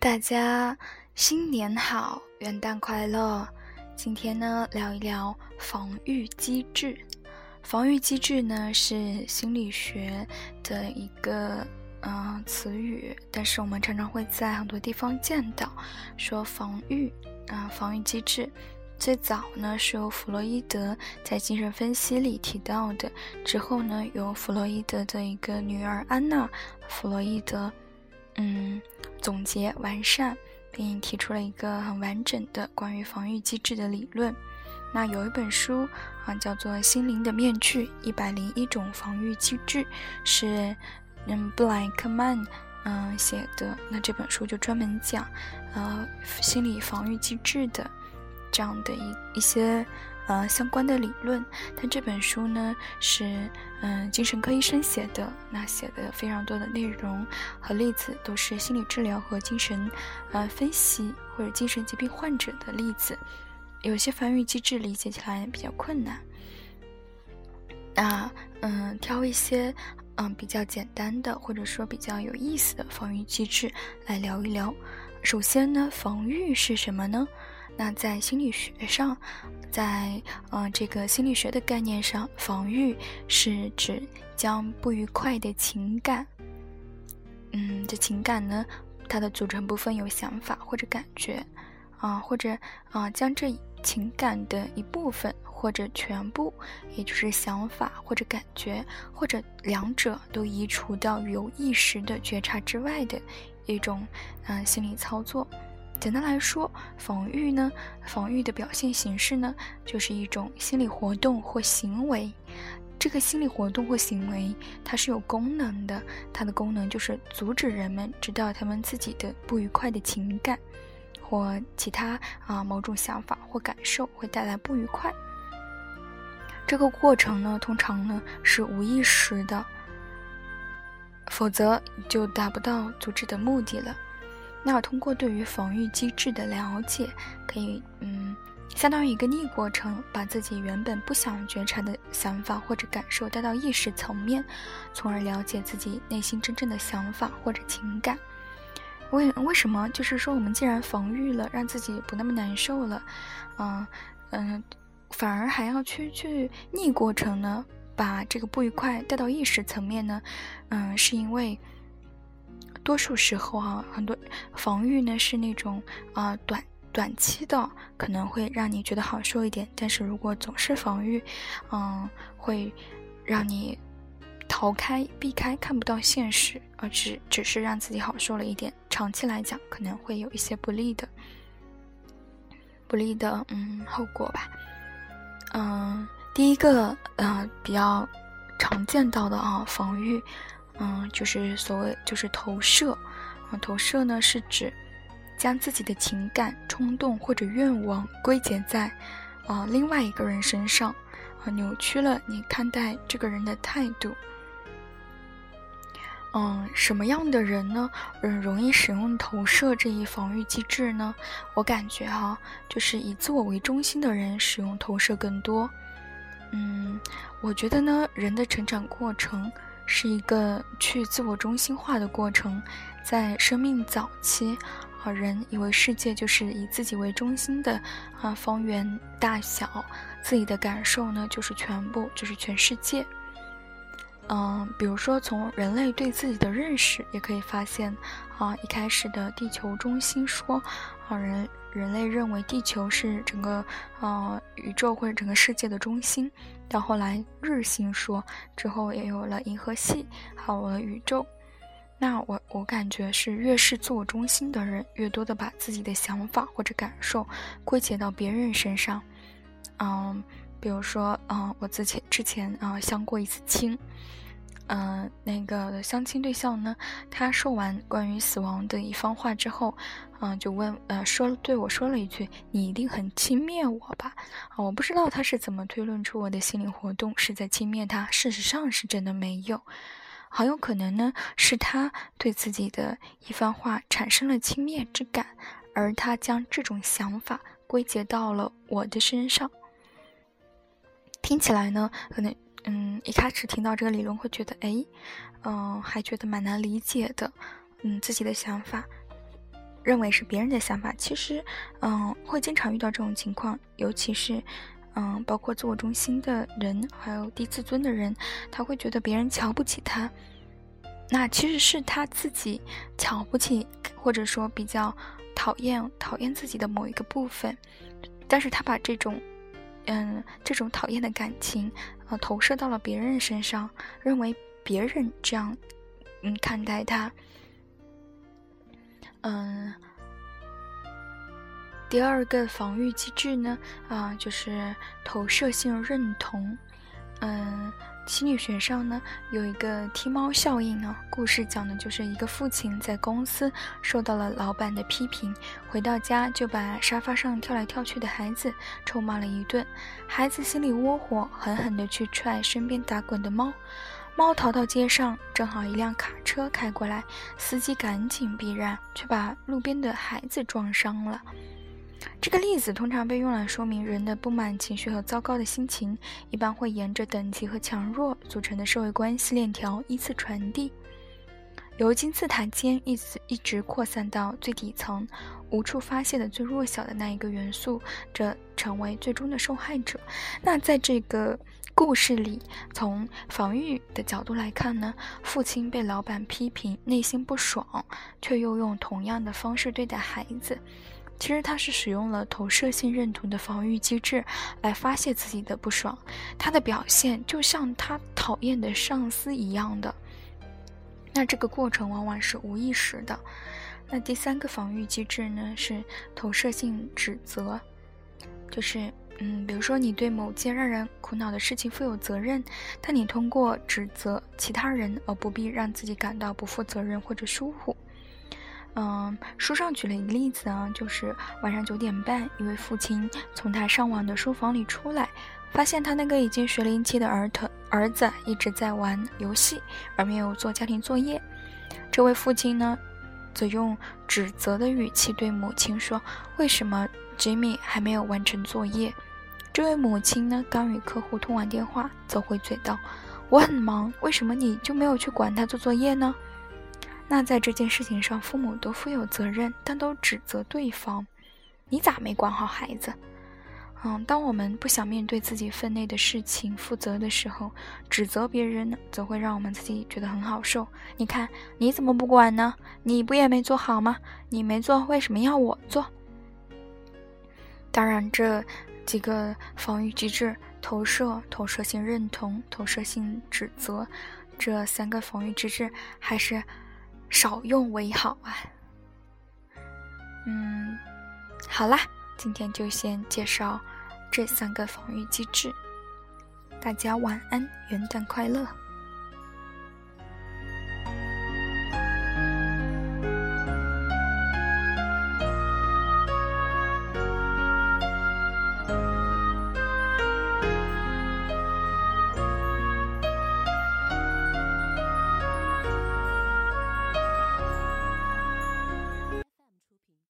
大家新年好，元旦快乐！今天呢，聊一聊防御机制。防御机制呢，是心理学的一个嗯词语，但是我们常常会在很多地方见到说防御啊，防御机制。最早呢，是由弗洛伊德在精神分析里提到的，之后呢，由弗洛伊德的一个女儿安娜·弗洛伊德。嗯，总结完善，并提出了一个很完整的关于防御机制的理论。那有一本书啊，叫做《心灵的面具：一百零一种防御机制》，是嗯布莱克曼嗯写的。那这本书就专门讲呃心理防御机制的这样的一一些。呃，相关的理论，但这本书呢是嗯精神科医生写的，那写的非常多的内容和例子都是心理治疗和精神呃分析或者精神疾病患者的例子，有些防御机制理解起来比较困难。那嗯，挑一些嗯比较简单的或者说比较有意思的防御机制来聊一聊。首先呢，防御是什么呢？那在心理学上，在呃这个心理学的概念上，防御是指将不愉快的情感，嗯，这情感呢，它的组成部分有想法或者感觉，啊，或者啊将这情感的一部分或者全部，也就是想法或者感觉，或者两者都移除到有意识的觉察之外的一种嗯心理操作。简单来说，防御呢，防御的表现形式呢，就是一种心理活动或行为。这个心理活动或行为，它是有功能的，它的功能就是阻止人们知道他们自己的不愉快的情感，或其他啊某种想法或感受会带来不愉快。这个过程呢，通常呢是无意识的，否则就达不到阻止的目的了。那通过对于防御机制的了解，可以嗯，相当于一个逆过程，把自己原本不想觉察的想法或者感受带到意识层面，从而了解自己内心真正的想法或者情感。为为什么？就是说，我们既然防御了，让自己不那么难受了，嗯嗯，反而还要去去逆过程呢？把这个不愉快带到意识层面呢？嗯，是因为。多数时候啊，很多防御呢是那种啊短短期的，可能会让你觉得好受一点。但是如果总是防御，嗯，会让你逃开、避开，看不到现实，而只只是让自己好受了一点。长期来讲，可能会有一些不利的、不利的嗯后果吧。嗯，第一个呃比较常见到的啊防御。嗯，就是所谓就是投射，啊，投射呢是指将自己的情感、冲动或者愿望归结在啊另外一个人身上，啊扭曲了你看待这个人的态度。嗯，什么样的人呢？嗯，容易使用投射这一防御机制呢？我感觉哈，就是以自我为中心的人使用投射更多。嗯，我觉得呢，人的成长过程。是一个去自我中心化的过程，在生命早期，啊，人以为世界就是以自己为中心的，啊，方圆大小，自己的感受呢就是全部，就是全世界。嗯，比如说从人类对自己的认识也可以发现，啊，一开始的地球中心说，啊，人人类认为地球是整个，呃，宇宙或者整个世界的中心。到后来，日心说之后，也有了银河系，还有了宇宙。那我我感觉是，越是自我中心的人，越多的把自己的想法或者感受归结到别人身上。嗯，比如说，嗯，我之前之前啊相过一次亲。嗯，那个相亲对象呢，他说完关于死亡的一番话之后，嗯，就问，呃，说对我说了一句：“你一定很轻蔑我吧？”啊，我不知道他是怎么推论出我的心理活动是在轻蔑他，事实上是真的没有，很有可能呢是他对自己的一番话产生了轻蔑之感，而他将这种想法归结到了我的身上，听起来呢，可能。嗯，一开始听到这个理论会觉得，哎，嗯，还觉得蛮难理解的，嗯，自己的想法，认为是别人的想法，其实，嗯，会经常遇到这种情况，尤其是，嗯，包括自我中心的人，还有低自尊的人，他会觉得别人瞧不起他，那其实是他自己瞧不起，或者说比较讨厌讨厌自己的某一个部分，但是他把这种，嗯，这种讨厌的感情，呃，投射到了别人身上，认为别人这样，嗯，看待他。嗯，第二个防御机制呢，啊，就是投射性认同。嗯，心理学上呢有一个踢猫效应呢，故事讲的就是一个父亲在公司受到了老板的批评，回到家就把沙发上跳来跳去的孩子臭骂了一顿，孩子心里窝火，狠狠地去踹身边打滚的猫。猫逃到街上，正好一辆卡车开过来，司机赶紧避让，却把路边的孩子撞伤了。这个例子通常被用来说明人的不满情绪和糟糕的心情，一般会沿着等级和强弱组成的社会关系链条依次传递，由金字塔尖一直一直扩散到最底层，无处发泄的最弱小的那一个元素，这成为最终的受害者。那在这个。故事里，从防御的角度来看呢，父亲被老板批评，内心不爽，却又用同样的方式对待孩子。其实他是使用了投射性认同的防御机制来发泄自己的不爽。他的表现就像他讨厌的上司一样的。那这个过程往往是无意识的。那第三个防御机制呢，是投射性指责，就是。嗯，比如说你对某件让人苦恼的事情负有责任，但你通过指责其他人而不必让自己感到不负责任或者疏忽。嗯，书上举了一个例子啊，就是晚上九点半，一位父亲从他上网的书房里出来，发现他那个已经学龄期的儿童儿子一直在玩游戏，而没有做家庭作业。这位父亲呢，则用指责的语气对母亲说：“为什么 Jimmy 还没有完成作业？”这位母亲呢，刚与客户通完电话，则回嘴道：“我很忙，为什么你就没有去管他做作业呢？”那在这件事情上，父母都负有责任，但都指责对方：“你咋没管好孩子？”嗯，当我们不想面对自己分内的事情负责的时候，指责别人呢，则会让我们自己觉得很好受。你看，你怎么不管呢？你不也没做好吗？你没做，为什么要我做？当然，这。几个防御机制：投射、投射性认同、投射性指责，这三个防御机制还是少用为好啊。嗯，好啦，今天就先介绍这三个防御机制。大家晚安，元旦快乐！